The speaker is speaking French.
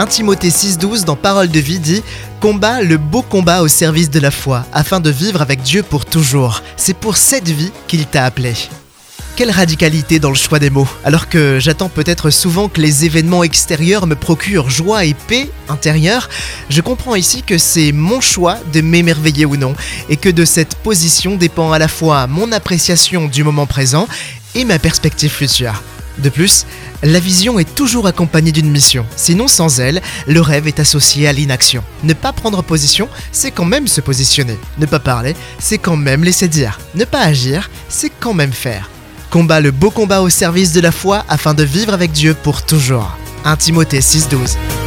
1 Timothée 6,12 dans Parole de vie dit Combat le beau combat au service de la foi, afin de vivre avec Dieu pour toujours. C'est pour cette vie qu'il t'a appelé. Quelle radicalité dans le choix des mots. Alors que j'attends peut-être souvent que les événements extérieurs me procurent joie et paix intérieure, je comprends ici que c'est mon choix de m'émerveiller ou non, et que de cette position dépend à la fois mon appréciation du moment présent et ma perspective future. De plus, la vision est toujours accompagnée d'une mission, sinon sans elle, le rêve est associé à l'inaction. Ne pas prendre position, c'est quand même se positionner. Ne pas parler, c'est quand même laisser dire. Ne pas agir, c'est quand même faire. Combat le beau combat au service de la foi afin de vivre avec Dieu pour toujours. 1 Timothée 6.12